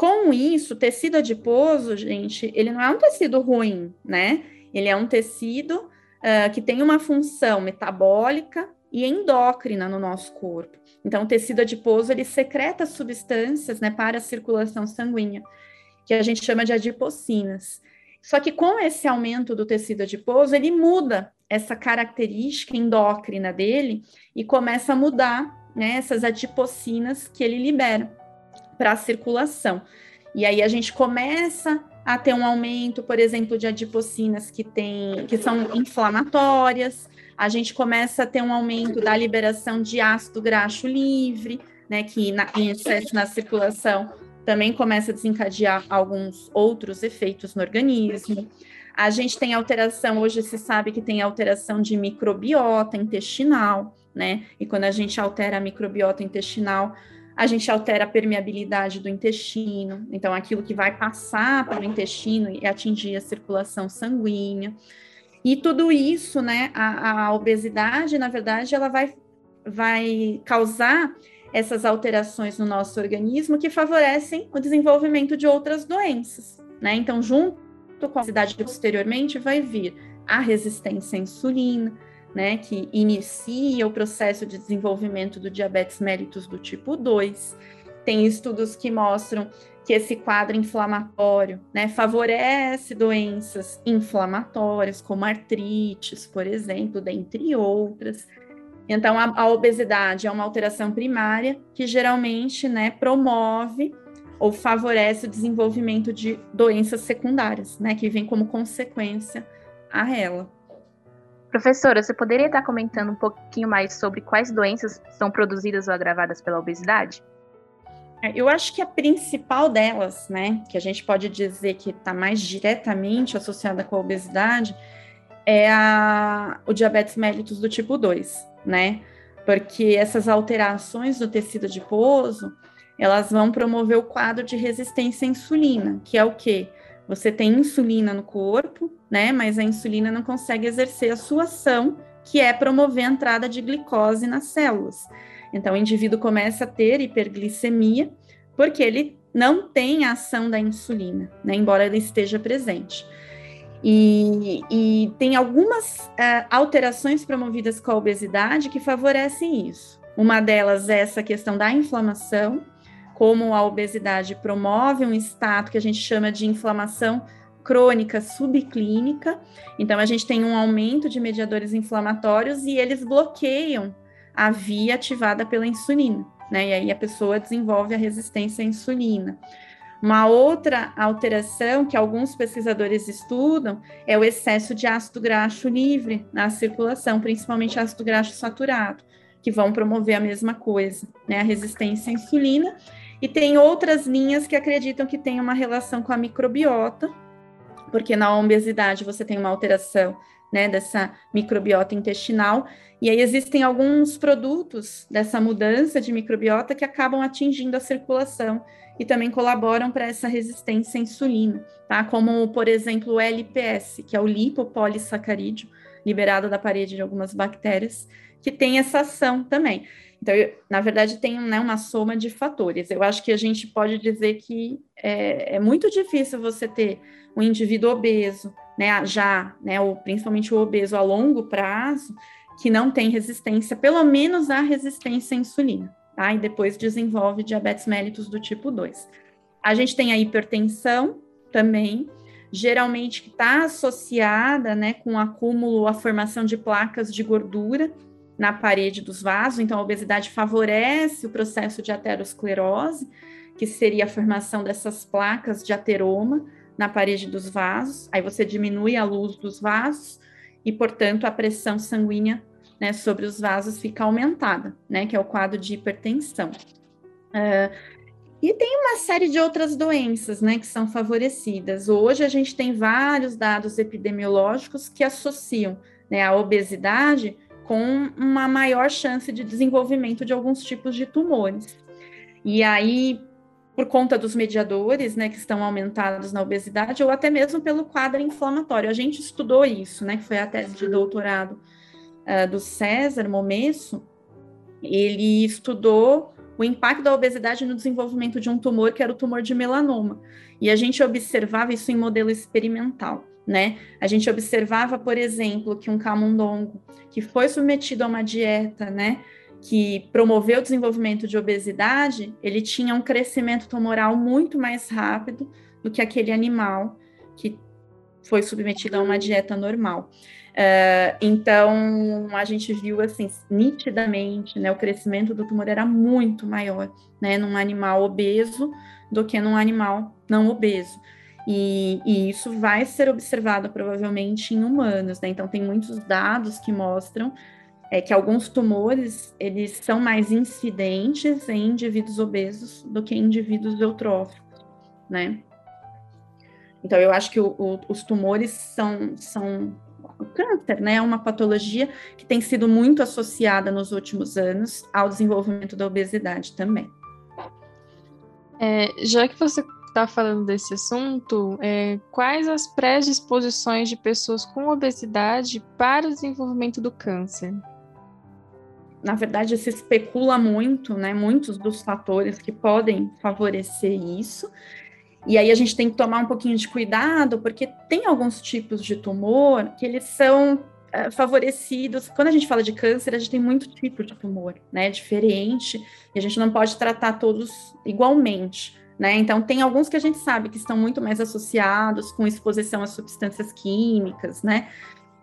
Com isso, tecido adiposo, gente, ele não é um tecido ruim, né? Ele é um tecido uh, que tem uma função metabólica e endócrina no nosso corpo. Então, o tecido adiposo ele secreta substâncias né, para a circulação sanguínea, que a gente chama de adipocinas. Só que com esse aumento do tecido adiposo, ele muda essa característica endócrina dele e começa a mudar né, essas adipocinas que ele libera para a circulação. E aí a gente começa a ter um aumento, por exemplo, de adipocinas que, tem, que são inflamatórias, a gente começa a ter um aumento da liberação de ácido graxo livre, né, que na, em excesso na circulação também começa a desencadear alguns outros efeitos no organismo. A gente tem alteração, hoje se sabe que tem alteração de microbiota intestinal, né? E quando a gente altera a microbiota intestinal, a gente altera a permeabilidade do intestino, então aquilo que vai passar pelo intestino e atingir a circulação sanguínea. E tudo isso, né, a, a obesidade, na verdade, ela vai, vai causar essas alterações no nosso organismo que favorecem o desenvolvimento de outras doenças, né? Então, junto com a obesidade posteriormente vai vir a resistência à insulina, né, que inicia o processo de desenvolvimento do diabetes mellitus do tipo 2. Tem estudos que mostram que esse quadro inflamatório né, favorece doenças inflamatórias, como artrites, por exemplo, dentre outras. Então, a, a obesidade é uma alteração primária que geralmente né, promove ou favorece o desenvolvimento de doenças secundárias, né, que vem como consequência a ela. Professora, você poderia estar comentando um pouquinho mais sobre quais doenças são produzidas ou agravadas pela obesidade? É, eu acho que a principal delas, né, que a gente pode dizer que está mais diretamente associada com a obesidade, é a, o diabetes mellitus do tipo 2, né? Porque essas alterações do tecido adiposo, elas vão promover o quadro de resistência à insulina, que é o quê? Você tem insulina no corpo, né? Mas a insulina não consegue exercer a sua ação, que é promover a entrada de glicose nas células. Então, o indivíduo começa a ter hiperglicemia porque ele não tem a ação da insulina, né, embora ele esteja presente. E, e tem algumas uh, alterações promovidas com a obesidade que favorecem isso. Uma delas é essa questão da inflamação, como a obesidade promove um estado que a gente chama de inflamação crônica subclínica. Então, a gente tem um aumento de mediadores inflamatórios e eles bloqueiam a via ativada pela insulina, né? E aí a pessoa desenvolve a resistência à insulina. Uma outra alteração que alguns pesquisadores estudam é o excesso de ácido graxo livre na circulação, principalmente ácido graxo saturado, que vão promover a mesma coisa, né? A resistência à insulina. E tem outras linhas que acreditam que tem uma relação com a microbiota, porque na obesidade você tem uma alteração né, dessa microbiota intestinal. E aí existem alguns produtos dessa mudança de microbiota que acabam atingindo a circulação e também colaboram para essa resistência à insulina, tá? Como, por exemplo, o LPS, que é o lipopolissacarídeo, liberado da parede de algumas bactérias, que tem essa ação também. Então, eu, na verdade, tem né, uma soma de fatores. Eu acho que a gente pode dizer que é, é muito difícil você ter um indivíduo obeso, né, já, né, ou principalmente o obeso a longo prazo, que não tem resistência, pelo menos a resistência à insulina, tá? E depois desenvolve diabetes mellitus do tipo 2. A gente tem a hipertensão também, geralmente que está associada, né, com o acúmulo, a formação de placas de gordura, na parede dos vasos, então a obesidade favorece o processo de aterosclerose, que seria a formação dessas placas de ateroma na parede dos vasos, aí você diminui a luz dos vasos e, portanto, a pressão sanguínea né, sobre os vasos fica aumentada, né, que é o quadro de hipertensão. Uh, e tem uma série de outras doenças, né, que são favorecidas. Hoje a gente tem vários dados epidemiológicos que associam né, a obesidade com uma maior chance de desenvolvimento de alguns tipos de tumores. E aí, por conta dos mediadores, né, que estão aumentados na obesidade, ou até mesmo pelo quadro inflamatório. A gente estudou isso, né, que foi a tese de doutorado uh, do César Momesso. Ele estudou o impacto da obesidade no desenvolvimento de um tumor que era o tumor de melanoma. E a gente observava isso em modelo experimental né? A gente observava, por exemplo, que um camundongo que foi submetido a uma dieta, né, que promoveu o desenvolvimento de obesidade, ele tinha um crescimento tumoral muito mais rápido do que aquele animal que foi submetido a uma dieta normal. Uh, então, a gente viu, assim, nitidamente, né, o crescimento do tumor era muito maior, né, num animal obeso do que num animal não obeso. E, e, isso vai ser observado provavelmente em humanos, né? Então tem muitos dados que mostram é, que alguns tumores eles são mais incidentes em indivíduos obesos do que em indivíduos eutróficos, né? Então eu acho que o, o, os tumores são, são o câncer, né? É uma patologia que tem sido muito associada nos últimos anos ao desenvolvimento da obesidade também. É, já que você está falando desse assunto, é, quais as predisposições de pessoas com obesidade para o desenvolvimento do câncer? Na verdade, se especula muito, né? Muitos dos fatores que podem favorecer isso. E aí a gente tem que tomar um pouquinho de cuidado, porque tem alguns tipos de tumor que eles são é, favorecidos. Quando a gente fala de câncer, a gente tem muito tipo de tumor, né? Diferente, e a gente não pode tratar todos igualmente. Né? Então, tem alguns que a gente sabe que estão muito mais associados com exposição a substâncias químicas, né?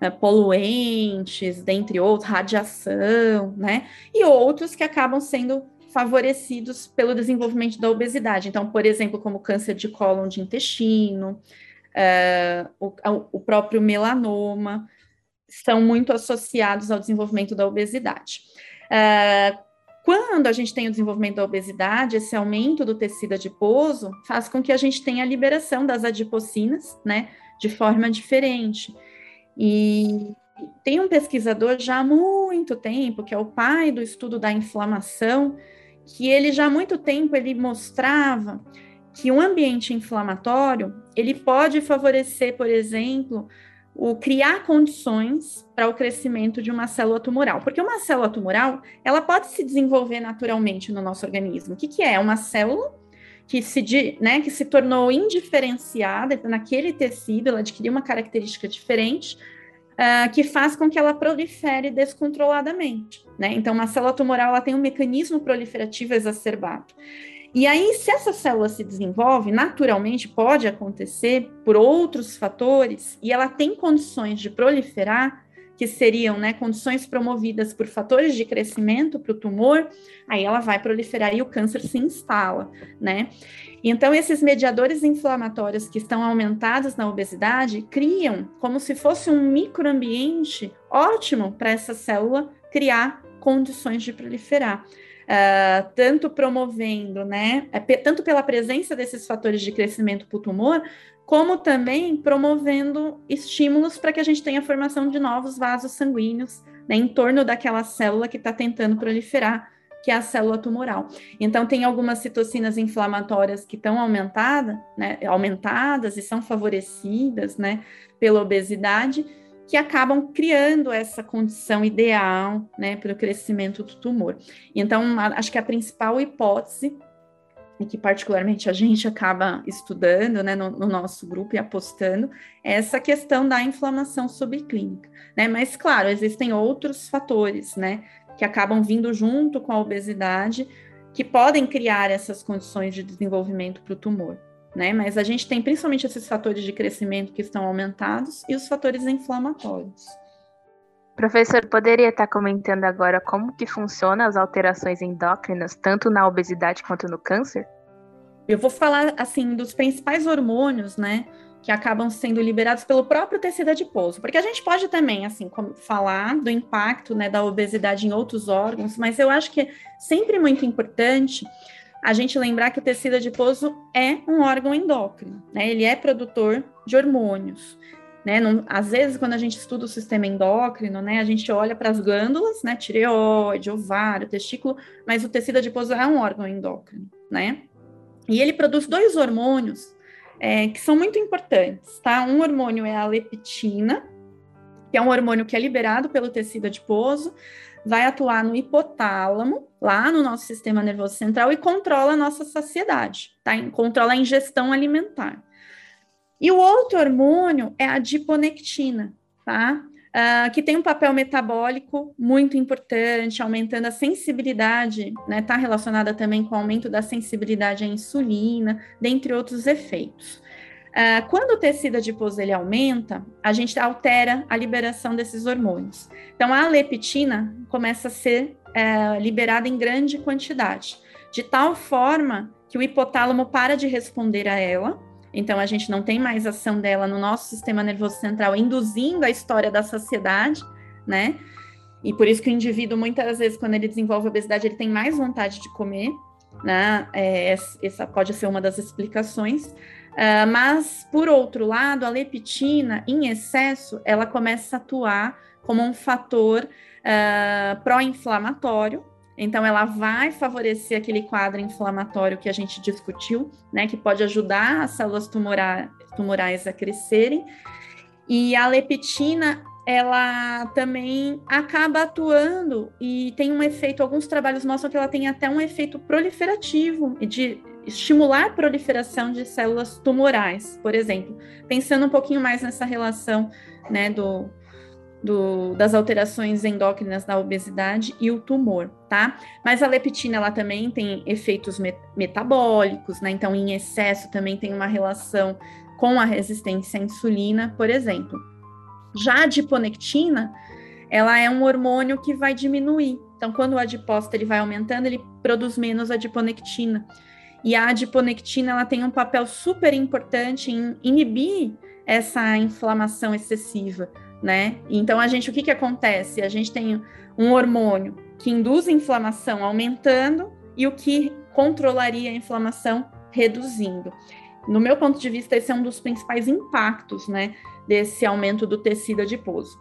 É, poluentes, dentre outros, radiação, né? E outros que acabam sendo favorecidos pelo desenvolvimento da obesidade. Então, por exemplo, como câncer de cólon de intestino, uh, o, o, próprio melanoma, são muito associados ao desenvolvimento da obesidade. Uh, quando a gente tem o desenvolvimento da obesidade, esse aumento do tecido adiposo faz com que a gente tenha a liberação das adipocinas, né, de forma diferente. E tem um pesquisador já há muito tempo, que é o pai do estudo da inflamação, que ele já há muito tempo ele mostrava que um ambiente inflamatório, ele pode favorecer, por exemplo, o criar condições para o crescimento de uma célula tumoral. Porque uma célula tumoral, ela pode se desenvolver naturalmente no nosso organismo. O que, que é? Uma célula que se, né, que se tornou indiferenciada naquele tecido, ela adquiriu uma característica diferente, uh, que faz com que ela prolifere descontroladamente. Né? Então, uma célula tumoral ela tem um mecanismo proliferativo exacerbado. E aí, se essa célula se desenvolve, naturalmente pode acontecer por outros fatores, e ela tem condições de proliferar, que seriam né, condições promovidas por fatores de crescimento para o tumor, aí ela vai proliferar e o câncer se instala, né? Então, esses mediadores inflamatórios que estão aumentados na obesidade criam como se fosse um microambiente ótimo para essa célula criar condições de proliferar uh, tanto promovendo, né, é, tanto pela presença desses fatores de crescimento para o tumor, como também promovendo estímulos para que a gente tenha a formação de novos vasos sanguíneos né, em torno daquela célula que está tentando proliferar, que é a célula tumoral. Então, tem algumas citocinas inflamatórias que estão aumentadas, né, aumentadas e são favorecidas né, pela obesidade, que acabam criando essa condição ideal né, para o crescimento do tumor. Então, acho que a principal hipótese, e que particularmente a gente acaba estudando né, no, no, nosso grupo e apostando, é essa questão da inflamação subclínica. Né? Mas, claro, existem outros fatores né, que acabam vindo junto com a obesidade, que podem criar essas condições de desenvolvimento para o tumor né? Mas a gente tem principalmente esses fatores de crescimento que estão aumentados e os fatores inflamatórios. Professor, poderia estar comentando agora como que funcionam as alterações endócrinas, tanto na obesidade quanto no câncer? Eu vou falar, assim, dos principais hormônios, né, que acabam sendo liberados pelo próprio tecido adiposo, porque a gente pode também, assim, falar do impacto, né, da obesidade em outros órgãos, mas eu acho que é sempre muito importante a gente lembrar que o tecido adiposo é um órgão endócrino, né? Ele é produtor de hormônios. Né? Não, às vezes, quando a gente estuda o sistema endócrino, né, a gente olha para as glândulas, né, tireoide, ovário, testículo, mas o tecido adiposo é um órgão endócrino, né? E ele produz dois hormônios é, que são muito importantes, tá? Um hormônio é a leptina, que é um hormônio que é liberado pelo tecido adiposo, vai atuar no hipotálamo, lá no nosso sistema nervoso central, e controla a nossa saciedade, tá? Controla a ingestão alimentar. E o outro hormônio é a adiponectina, tá? Uh, que tem um papel metabólico muito importante, aumentando a sensibilidade, né? Está relacionada também com o aumento da sensibilidade à insulina, dentre outros efeitos. Uh, quando o tecido adiposo ele aumenta, a gente altera a liberação desses hormônios. Então, a leptina começa a ser uh, liberada em grande quantidade, de tal forma que o hipotálamo para de responder a ela. Então, a gente não tem mais ação dela no nosso sistema nervoso central, induzindo a história da saciedade, né? E por isso que o indivíduo, muitas vezes, quando ele desenvolve obesidade, ele tem mais vontade de comer, né? É, essa pode ser uma das explicações. Uh, mas, por outro lado, a leptina, em excesso, ela começa a atuar como um fator uh, pró-inflamatório. Então, ela vai favorecer aquele quadro inflamatório que a gente discutiu, né, que pode ajudar as células tumora tumorais a crescerem. E a leptina, ela também acaba atuando e tem um efeito, alguns trabalhos mostram que ela tem até um efeito proliferativo de estimular a proliferação de células tumorais, por exemplo, pensando um pouquinho mais nessa relação né, do, do, das alterações endócrinas da obesidade e o tumor, tá? Mas a leptina, ela também tem efeitos met metabólicos, né? Então, em excesso também tem uma relação com a resistência à insulina, por exemplo. Já a adiponectina, ela é um hormônio que vai diminuir. Então, quando o adipócito ele vai aumentando, ele produz menos adiponectina. E a adiponectina ela tem um papel super importante em inibir essa inflamação excessiva, né? Então a gente o que que acontece? A gente tem um hormônio que induz inflamação aumentando e o que controlaria a inflamação reduzindo. No meu ponto de vista, esse é um dos principais impactos, né, desse aumento do tecido adiposo.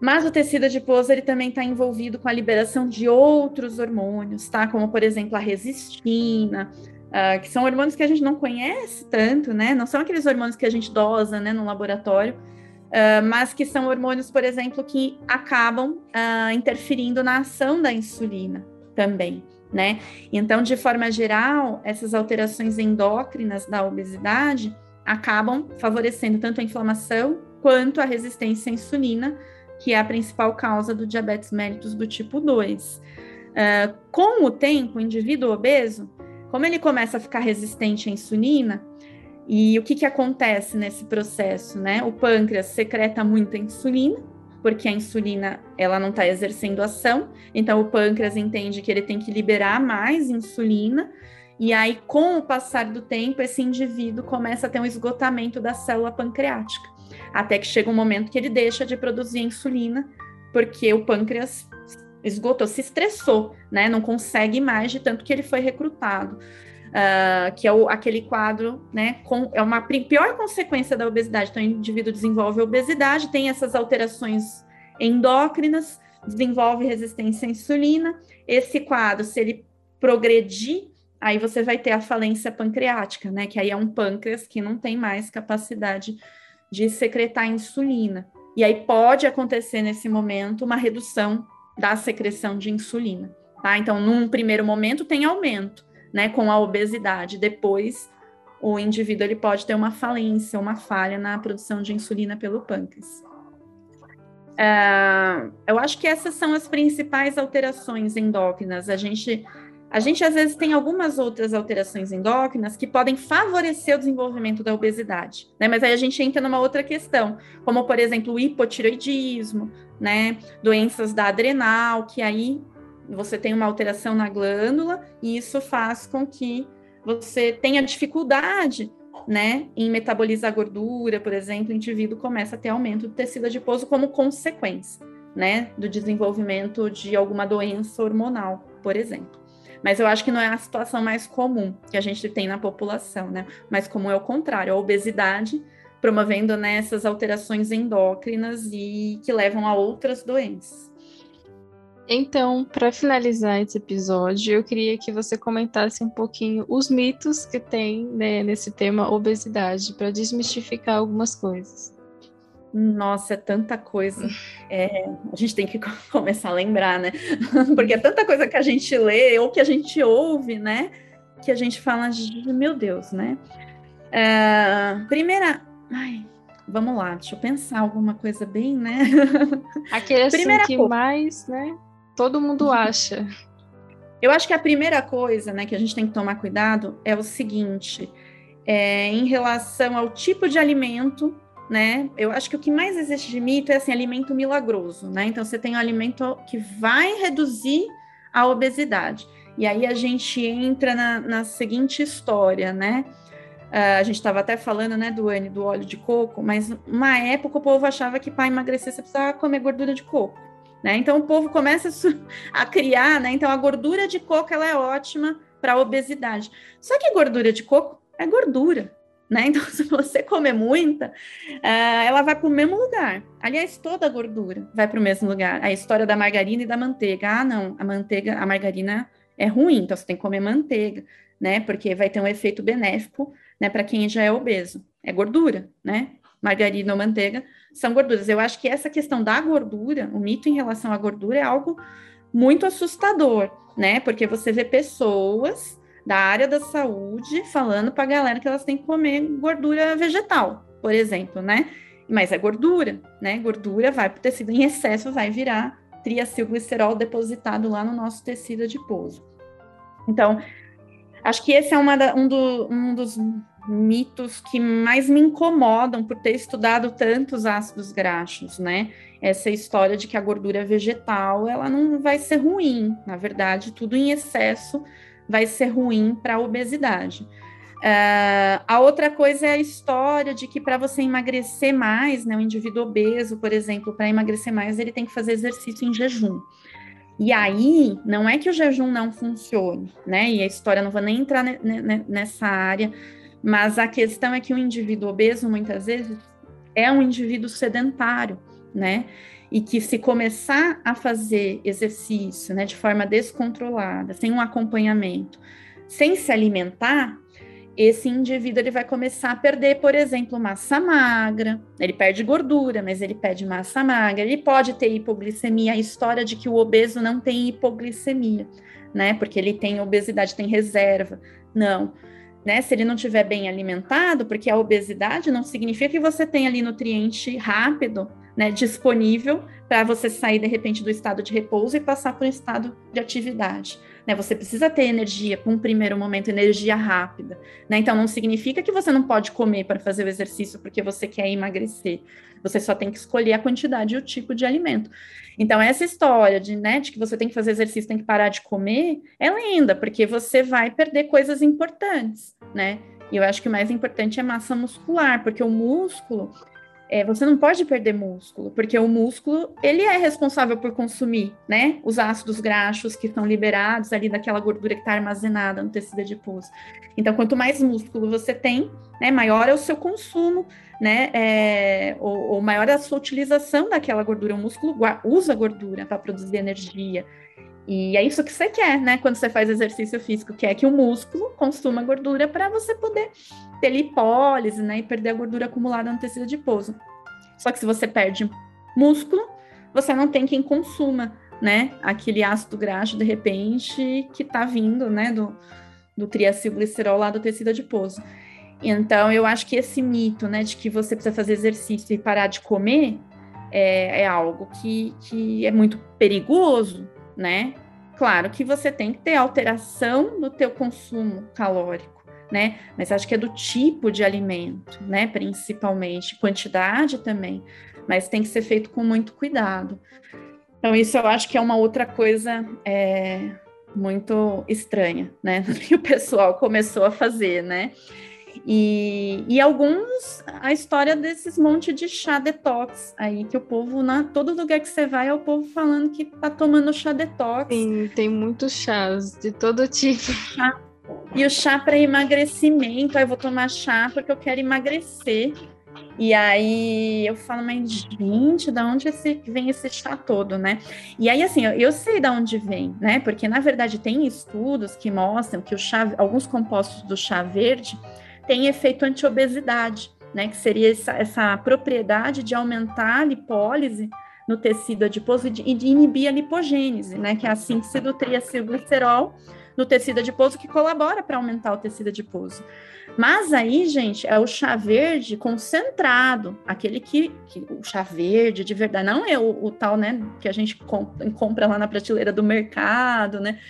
Mas o tecido adiposo ele também está envolvido com a liberação de outros hormônios, tá? Como por exemplo a resistina, uh, que são hormônios que a gente não conhece tanto, né? Não são aqueles hormônios que a gente dosa, né, no laboratório, uh, mas que são hormônios, por exemplo, que acabam uh, interferindo na ação da insulina também, né? Então, de forma geral, essas alterações endócrinas da obesidade acabam favorecendo tanto a inflamação quanto a resistência à insulina, que é a principal causa do diabetes mellitus do tipo 2. Uh, com o tempo, o indivíduo obeso como ele começa a ficar resistente à insulina, e o que, que acontece nesse processo, né? O pâncreas secreta muita insulina, porque a insulina ela não está exercendo ação, então o pâncreas entende que ele tem que liberar mais insulina, e aí, com o passar do tempo, esse indivíduo começa a ter um esgotamento da célula pancreática, até que chega um momento que ele deixa de produzir insulina, porque o pâncreas esgotou, se estressou, né? Não consegue mais de tanto que ele foi recrutado. Uh, que é o, aquele quadro, né? Com, é uma pior consequência da obesidade. Então, o indivíduo desenvolve obesidade, tem essas alterações endócrinas, desenvolve resistência à insulina. Esse quadro, se ele progredir, aí você vai ter a falência pancreática, né? Que aí é um pâncreas que não tem mais capacidade de secretar insulina E aí pode acontecer nesse momento uma redução da secreção de insulina, tá? Então, num primeiro momento tem aumento, né, com a obesidade. Depois, o indivíduo ele pode ter uma falência, uma falha na produção de insulina pelo pâncreas. Uh, eu acho que essas são as principais alterações endócrinas. A gente, a gente às vezes tem algumas outras alterações endócrinas que podem favorecer o desenvolvimento da obesidade, né? Mas aí a gente entra numa outra questão, como por exemplo o hipotiroidismo, né? Doenças da adrenal, que aí você tem uma alteração na glândula e isso faz com que você tenha dificuldade né, em metabolizar gordura, por exemplo, o indivíduo começa a ter aumento do tecido adiposo como consequência, né, do desenvolvimento de alguma doença hormonal, por exemplo. Mas eu acho que não é a situação mais comum que a gente tem na população, né? Mais comum é o contrário, a obesidade promovendo né, essas alterações endócrinas e que levam a outras doenças. Então, para finalizar esse episódio, eu queria que você comentasse um pouquinho os mitos que tem né, nesse tema obesidade, para desmistificar algumas coisas. Nossa, é tanta coisa. É, a gente tem que começar a lembrar, né? Porque é tanta coisa que a gente lê ou que a gente ouve, né? Que a gente fala, meu Deus, né? É, primeira. Ai, vamos lá, deixa eu pensar alguma coisa bem, né? Aquele assim primeira que coisa. mais, né? todo mundo acha. Eu acho que a primeira coisa, né, que a gente tem que tomar cuidado é o seguinte, é, em relação ao tipo de alimento, né? Eu acho que o que mais existe de mito é assim, alimento milagroso, né? Então você tem um alimento que vai reduzir a obesidade. E aí a gente entra na, na seguinte história, né? Uh, a gente estava até falando, né, do do óleo de coco, mas uma época o povo achava que para emagrecer você precisava comer gordura de coco. Né? Então o povo começa a criar, né? Então a gordura de coco ela é ótima para a obesidade. Só que gordura de coco é gordura, né? Então se você comer muita, uh, ela vai para o mesmo lugar. Aliás, toda a gordura vai para o mesmo lugar. A história da margarina e da manteiga. Ah, não, a manteiga, a margarina é ruim, então você tem que comer manteiga, né? Porque vai ter um efeito benéfico, né? Para quem já é obeso. É gordura, né? Margarina ou manteiga são gorduras. Eu acho que essa questão da gordura, o mito em relação à gordura é algo muito assustador, né? Porque você vê pessoas da área da saúde falando para a galera que elas têm que comer gordura vegetal, por exemplo, né? Mas é gordura, né? Gordura vai para o tecido em excesso, vai virar triacilglicerol depositado lá no nosso tecido adiposo. Então, acho que esse é da, um, do, um dos mitos que mais me incomodam por ter estudado tantos ácidos graxos, né? Essa história de que a gordura vegetal ela não vai ser ruim, na verdade, tudo em excesso vai ser ruim para a obesidade. Uh, a outra coisa é a história de que para você emagrecer mais, né, o indivíduo obeso, por exemplo, para emagrecer mais, ele tem que fazer exercício em jejum. E aí, não é que o jejum não funcione, né? E a história não vou nem entrar nessa área, mas a questão é que o indivíduo obeso, muitas vezes, é um indivíduo sedentário, né? E que se começar a fazer exercício, né, de forma descontrolada, sem um acompanhamento, sem se alimentar, esse indivíduo ele vai começar a perder, por exemplo, massa magra, ele perde gordura, mas ele perde massa magra, ele pode ter hipoglicemia, a história de que o obeso não tem hipoglicemia, né? Porque ele tem obesidade, tem reserva. Não né? Se ele não estiver bem alimentado, porque a obesidade não significa que você tem ali nutriente rápido, né, disponível para você sair de repente do estado de repouso e passar para um estado de atividade. Né? Você precisa ter energia, com um primeiro momento, energia rápida. Né? Então, não significa que você não pode comer para fazer o exercício porque você quer emagrecer. Você só tem que escolher a quantidade e o tipo de alimento. Então, essa história de, né, de que você tem que fazer exercício, tem que parar de comer, é linda, porque você vai perder coisas importantes, né? E eu acho que o mais importante é massa muscular, porque o músculo, é, você não pode perder músculo, porque o músculo, ele é responsável por consumir, né, os ácidos graxos que estão liberados ali daquela gordura que está armazenada no tecido adiposo. Então, quanto mais músculo você tem, né, maior é o seu consumo né? É, ou, ou, maior é a sua utilização daquela gordura. O músculo usa gordura para produzir energia. E é isso que você quer, né? Quando você faz exercício físico, que é que o músculo consuma gordura para você poder ter lipólise, né? E perder a gordura acumulada no tecido adiposo. Só que se você perde músculo, você não tem quem consuma, né? Aquele ácido graxo, de repente, que tá vindo, né, do, do triacilglicerol lá do tecido adiposo. Então, eu acho que esse mito, né, de que você precisa fazer exercício e parar de comer, é, é algo que, que é muito perigoso, né? Claro que você tem que ter alteração no teu consumo calórico, né? Mas acho que é do tipo de alimento, né? Principalmente, quantidade também, mas tem que ser feito com muito cuidado. Então, isso eu acho que é uma outra coisa é, muito estranha, né? Que o pessoal começou a fazer, né? E, e alguns, a história desses monte de chá detox aí, que o povo, na todo lugar que você vai, é o povo falando que tá tomando chá detox. Sim, tem muitos chás de todo tipo. Chá. E o chá para emagrecimento, aí eu vou tomar chá porque eu quero emagrecer. E aí eu falo, mas gente, da onde esse, vem esse chá todo, né? E aí, assim, eu, eu sei da onde vem, né? Porque na verdade tem estudos que mostram que o chá, alguns compostos do chá verde tem efeito antiobesidade, né, que seria essa, essa propriedade de aumentar a lipólise no tecido adiposo e de, inibir a lipogênese, né, que é a síntese do triacilglicerol no tecido adiposo que colabora para aumentar o tecido adiposo. Mas aí, gente, é o chá verde concentrado, aquele que, que o chá verde de verdade, não é o, o tal, né, que a gente compra lá na prateleira do mercado, né?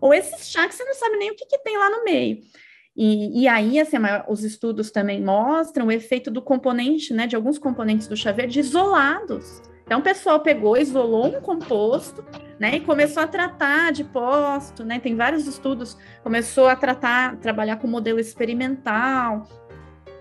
Ou esse chá que você não sabe nem o que, que tem lá no meio. E, e aí, assim, os estudos também mostram o efeito do componente, né, de alguns componentes do chá verde isolados. Então, o pessoal pegou, isolou um composto, né, e começou a tratar de posto, né, tem vários estudos, começou a tratar, trabalhar com modelo experimental,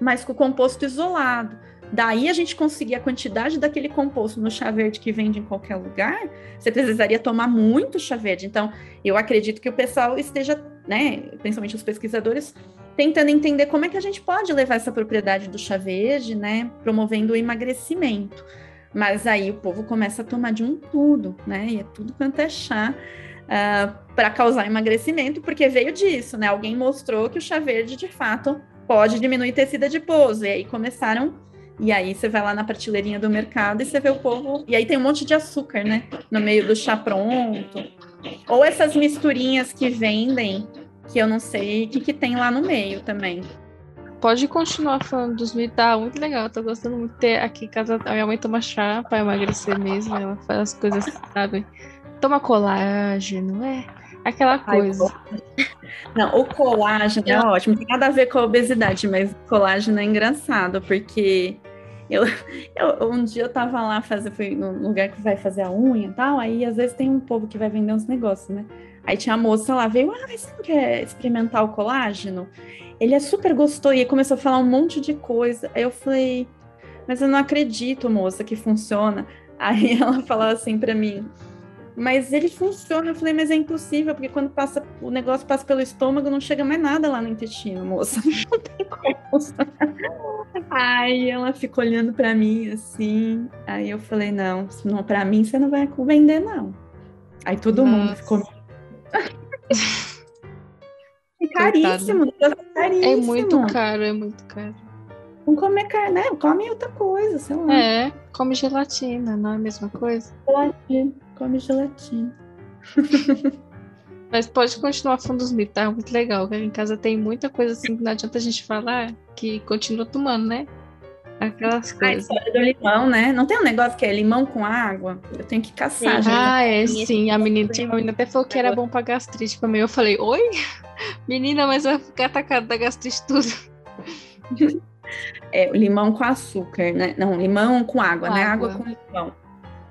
mas com composto isolado. Daí a gente conseguir a quantidade daquele composto no chá verde que vende em qualquer lugar, você precisaria tomar muito chá verde. Então, eu acredito que o pessoal esteja, né, principalmente os pesquisadores, tentando entender como é que a gente pode levar essa propriedade do chá verde, né, promovendo o emagrecimento. Mas aí o povo começa a tomar de um tudo, né, e é tudo quanto é chá. Uh, ah, para causar emagrecimento, porque veio disso, né? Alguém mostrou que o chá verde de fato pode diminuir tecido adiposo, e aí começaram e aí você vai lá na prateleirinha do mercado e você vê o povo. E aí tem um monte de açúcar, né? No meio do chá pronto. Ou essas misturinhas que vendem, que eu não sei o que, que tem lá no meio também. Pode continuar falando dos mitos, tá muito legal. Tô gostando muito de ter aqui em casa. A minha mãe toma chá para emagrecer mesmo. Ela faz as coisas, sabe? Toma colágeno, é aquela coisa. Ai, não, o colágeno é ótimo, tem nada a ver com a obesidade, mas colágeno é engraçado, porque eu, eu, um dia eu tava lá fazer, fui no lugar que vai fazer a unha e tal, aí às vezes tem um povo que vai vender uns negócios, né? Aí tinha a moça lá, veio, ah, você não quer experimentar o colágeno? Ele é super gostoso, e começou a falar um monte de coisa. Aí eu falei, mas eu não acredito, moça, que funciona. Aí ela falava assim para mim, mas ele funciona. Eu falei, mas é impossível, porque quando passa o negócio passa pelo estômago, não chega mais nada lá no intestino, moça. Não tem como. Aí ela ficou olhando para mim assim. Aí eu falei, não, não para mim você não vai vender, não. Aí todo Nossa. mundo ficou. é caríssimo, é caríssimo. É muito caro, é muito caro. Não comer carne, né? Come outra coisa, sei lá. É, come gelatina, não é a mesma coisa? Gelatina come gelatina. Mas pode continuar falando dos mitos, tá? Muito legal. Em casa tem muita coisa assim que não adianta a gente falar que continua tomando, né? Aquelas coisas. A do limão, né? Não tem um negócio que é limão com água? Eu tenho que caçar, sim. Ah, é, sim. A menina, a menina até falou que era bom pra gastrite pra mim. Eu falei, oi? Menina, mas vai ficar atacada da gastrite tudo. É, limão com açúcar, né? Não, limão com água, com né? Água. água com limão.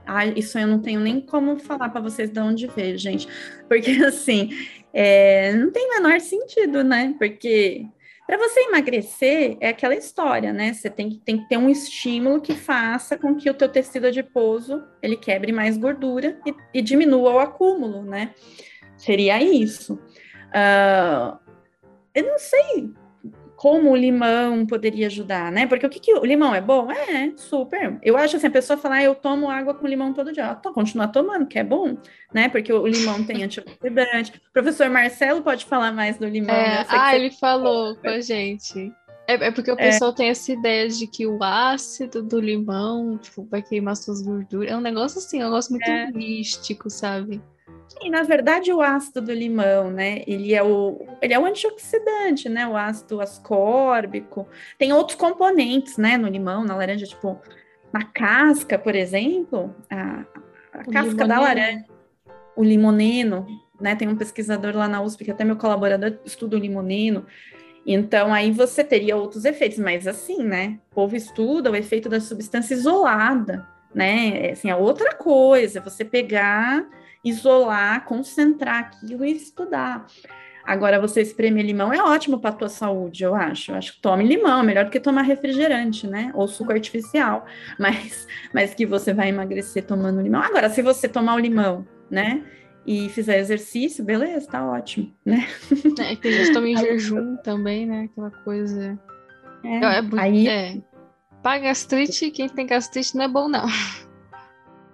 Ah, isso eu não tenho nem como falar para vocês de onde veio, gente. Porque, assim, é, não tem menor sentido, né? Porque para você emagrecer é aquela história, né? Você tem, tem que ter um estímulo que faça com que o teu tecido adiposo ele quebre mais gordura e, e diminua o acúmulo, né? Seria isso. Uh, eu não sei como o limão poderia ajudar, né? Porque o que, que o limão é bom? É, super. Eu acho assim, a pessoa falar, ah, eu tomo água com limão todo dia. Ela continua tomando, que é bom, né? Porque o limão tem antioxidante. O professor Marcelo pode falar mais do limão. É, né? ah, ele falou com a gente. É, é porque o É. pessoal tem essa ideia de que o ácido do limão tipo, vai queimar suas gorduras. É um negócio assim, é um negócio muito É. místico, sabe? E na verdade o ácido do limão, né? Ele é o ele é o antioxidante, né? O ácido ascórbico. Tem outros componentes, né? No limão, na laranja, tipo na casca, por exemplo, a, a casca da limoneno. laranja, o limoneno, né? Tem um pesquisador lá na USP que até meu colaborador estuda o limoneno. Então aí você teria outros efeitos, mas assim, né? O povo estuda o efeito da substância isolada, né? É, Assim, é outra coisa, você pegar isolar, concentrar aquilo e estudar. Agora, você espremer limão é ótimo para a tua saúde, eu acho. Eu acho que tome limão, é melhor do que tomar refrigerante, né? Ou suco artificial. Mas, mas que você vai emagrecer tomando limão. Agora, se você tomar o limão, né? E fizer exercício, beleza, tá ótimo, né? É, tem gente que toma em jejum também, né? Aquela coisa. É, É, bu- aí é. Pra gastrite, quem tem gastrite não é bom, não.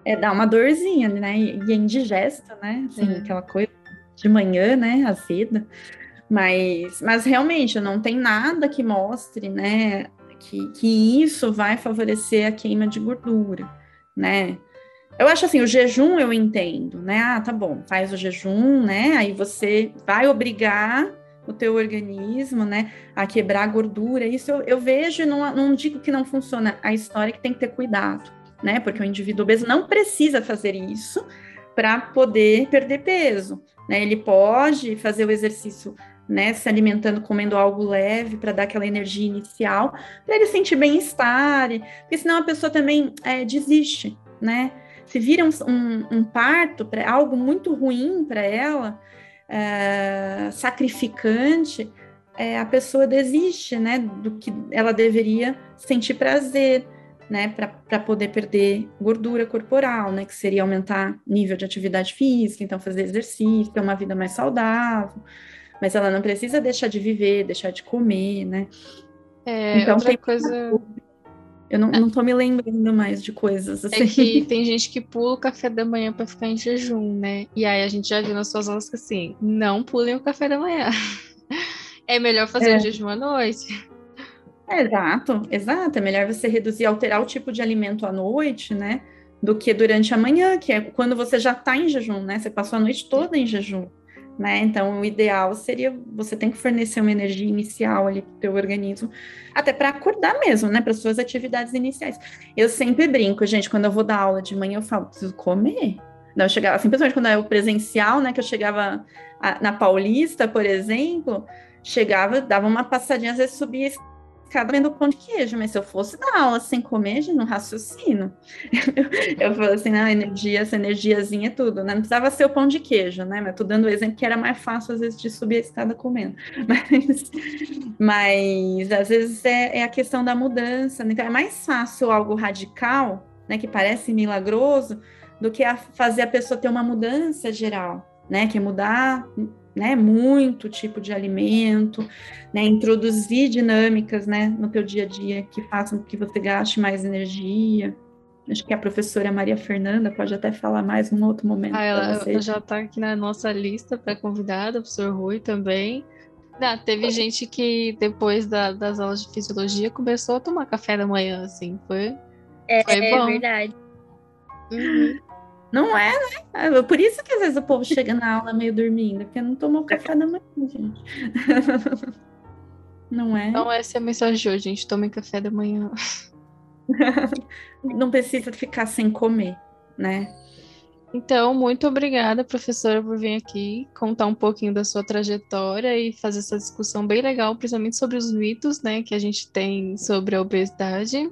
É dá uma dorzinha, né? E, é indigesto, né? Assim, É. aquela coisa de manhã, né? Azeda. Mas, mas realmente não tem nada que mostre, né? Que, que isso vai favorecer a queima de gordura, né? Eu acho assim, o jejum eu entendo, né? Ah, tá bom, faz o jejum, né? Aí você vai obrigar o teu organismo, né, a quebrar a gordura. Isso eu, eu vejo e não, não digo que não funciona. A história é que tem que ter cuidado, né? Porque o indivíduo obeso não precisa fazer isso para poder perder peso, né? Ele pode fazer o exercício, né, se alimentando, comendo algo leve para dar aquela energia inicial, para ele sentir bem-estar, porque senão a pessoa também é, desiste, né? Se vira um, um, um parto, pra, algo muito ruim para ela, é, sacrificante, é, a pessoa desiste, né, do que ela deveria sentir prazer, né, para poder perder gordura corporal, né, que seria aumentar nível de atividade física, então fazer exercício, ter uma vida mais saudável, mas ela não precisa deixar de viver, deixar de comer, né? É, Então, outra tem- coisa Eu não, não tô me lembrando mais de coisas assim. é que tem gente que pula o café da manhã pra ficar em jejum, né? E aí a gente já viu nas suas aulas que assim, não pulem o café da manhã. É melhor fazer É. o jejum à noite. É, exato, exato. É melhor você reduzir, alterar o tipo de alimento à noite, né? Do que durante a manhã, que é quando você já está em jejum, né? Você passou a noite toda em jejum, né? Então, o ideal seria você tem que fornecer uma energia inicial ali para o teu organismo, até para acordar mesmo, né? Para suas atividades iniciais. Eu sempre brinco, gente, quando eu vou dar aula de manhã, eu falo, preciso comer. Não, eu chegava, assim, principalmente quando era o presencial, né? Que eu chegava a- na Paulista, por exemplo, chegava, dava uma passadinha, às vezes subia a escada vendo pão de queijo, mas se eu fosse dar aula sem comer, gente, não raciocino. Eu, falo assim, não, energia, essa energiazinha é tudo, né? Não precisava ser o pão de queijo, né? Mas tô dando o exemplo que era mais fácil, às vezes, de subir a escada comendo. Mas, mas às vezes é, é a questão da mudança, né? Então é mais fácil algo radical, né? Que parece milagroso, do que a fazer a pessoa ter uma mudança geral, né? Que é mudar né, muito tipo de alimento, né, introduzir dinâmicas, né, no teu dia a dia que façam com que você gaste mais energia. Acho que a professora Maria Fernanda pode até falar mais num outro momento. Ah, ela, já tá aqui na nossa lista para convidada, o professor Rui também. Ah, teve gente que depois da- das aulas de fisiologia começou a tomar café da manhã, assim, foi. É, Foi é bom. verdade. Não é, né? É Por isso que às vezes o povo chega na aula meio dormindo, porque não tomou café da manhã, gente. Não é? Então essa é a mensagem de hoje, gente. Tomem café da manhã. Não precisa ficar sem comer, né? Então, muito obrigada, professora, por vir aqui contar um pouquinho da sua trajetória e fazer essa discussão bem legal, principalmente sobre os mitos, né, que a gente tem sobre a obesidade.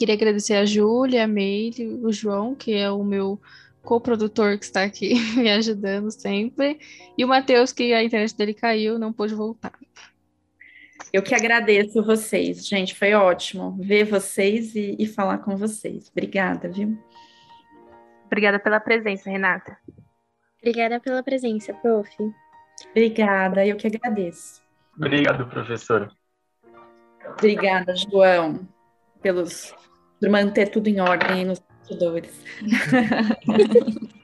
Queria agradecer a Júlia, a Meire, o João, que é o meu coprodutor que está aqui me ajudando sempre, e o Matheus, que a internet dele caiu, não pôde voltar. Eu que agradeço vocês, gente. Foi ótimo ver vocês e, e falar com vocês. Obrigada, viu? Obrigada pela presença, Renata. Obrigada pela presença, prof. Obrigada, eu que agradeço. Obrigado, professora. Obrigada, João, pelos manter tudo em ordem nos bastidores.